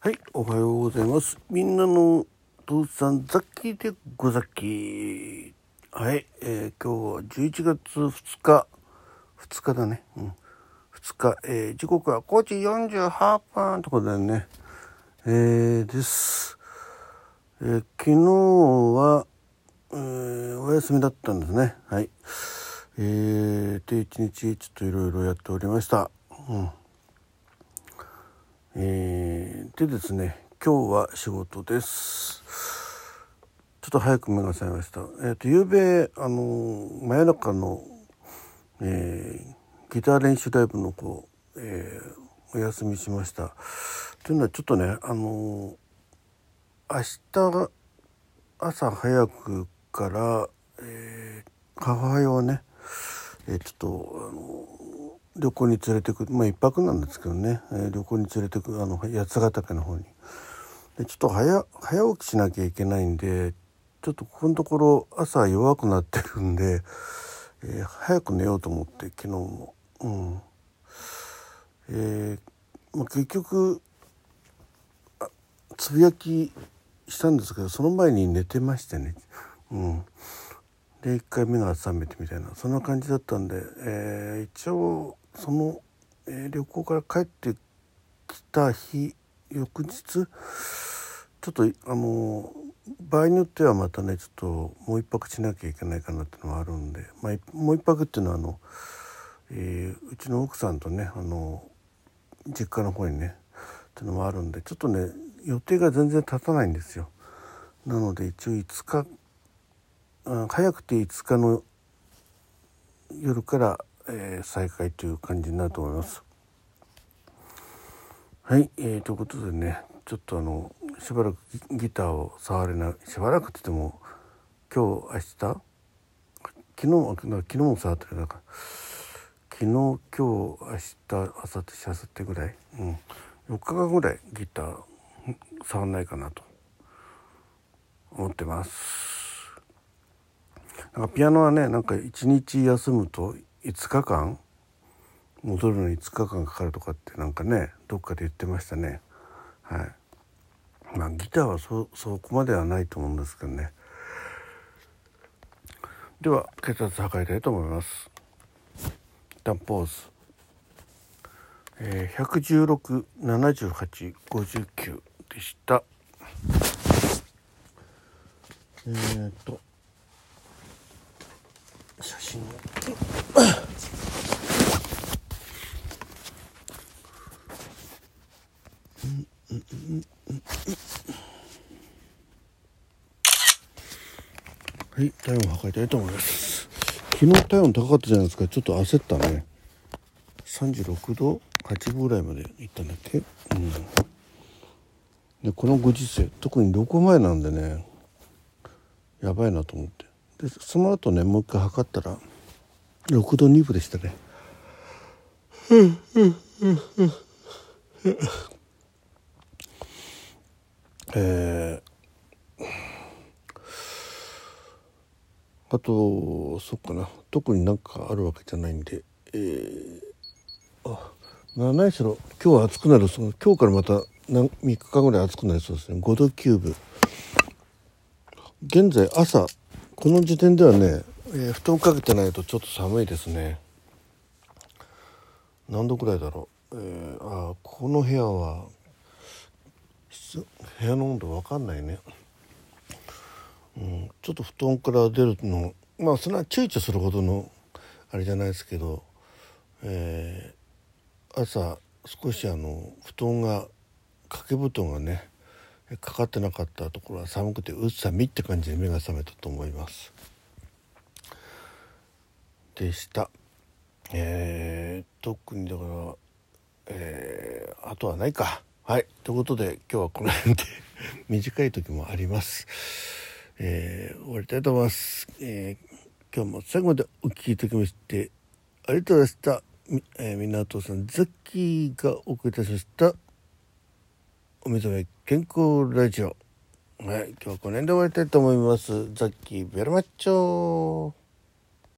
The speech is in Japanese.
はい、おはようございます。みんなの父さん、ザッキーでござっき。はい、えー今日は11月2日、2日だね。うん。2日、えー時刻は5時48分ということでね、えーです。えー昨日は、えーお休みだったんですね。はい。えーで、一日ちょっといろいろやっておりました。うん。えーでですね今日は仕事です。ちょっと早く目が覚めました。えっ、と夕べあの真夜中の、えーギター練習ライブの方、えーお休みしました。というのはちょっとねあの明日朝早くから、え母親をね、えちょっとあの旅行に連れてくまあ一泊なんですけどね、えー旅行に連れてくあの八ヶ岳の方に。でちょっと早早起きしなきゃいけないんでちょっとここのところ朝弱くなってるんで、えー早く寝ようと思って昨日も。うん。えーまあ、結局つぶやきしたんですけどその前に寝てましてね。うん。で一回目が覚めてみたいなそんな感じだったんで、えー一応その、えー旅行から帰ってきた日翌日ちょっとあの場合によってはまたねちょっともう一泊しなきゃいけないかなっていうのはあるんで、まあ、もう一泊っていうのはあの、えーうちの奥さんとねあの実家の方にねっていうのもあるんでちょっとね予定が全然立たないんですよ。なので一応5日早くて5日の夜から、えー再開という感じになると思います。はい、えー、ということでねちょっとあのしばらくギターを触れないしばらくって言っても今日明日？昨日も昨日も触ってるなんか昨日今日明日明後日しあさってぐらい、うん、4日間ぐらいギター触んないかなと思ってます。かピアノはねなんか1日休むと5日間戻るのに5日間かかるとかってなんかねどっかで言ってましたね。はい。まあギターはそそこまではないと思うんですけどね。では血圧測りたいと思います。一旦ポーズ。えー、1167859でした。えー、っと写真を。はい体温を測りたいと思います。昨日体温高かったじゃないですか。ちょっと焦ったね。36度8分ぐらいまでいったんだっけ？うん。でこのご時世特に旅行前なんでねやばいなと思って。でその後ねもう一回測ったら6度2分でしたね。えー、あとそっかな。特になんかあるわけじゃないんでえー、あな何しろ今日は暑くなるその今日からまた何3日間ぐらい暑くなりそうですね。5度9分。現在朝この時点ではね、えー布団かけてないとちょっと寒いですね。何度くらいだろう、えーあこの部屋は部屋の温度わかんないね、うん、ちょっと布団から出るのまあそんな躊躇するほどのあれじゃないですけど、えー朝少しあの布団が掛け布団がねかかってなかったところは寒くてうっさみって感じで目が覚めたと思います。でした。えー、特にだからえー、あとはないか。はい。ということで今日はこの辺で 短い時もあります。えー、終わりたいと思います、えー、今日も最後までお聞きいただきましてありがとうございました。み,、えー、みさんザッキーがお送りいたしました。お目覚め健康ラジオ。はい今日はこの辺で終わりたいと思います。ザッキーベルマッチョ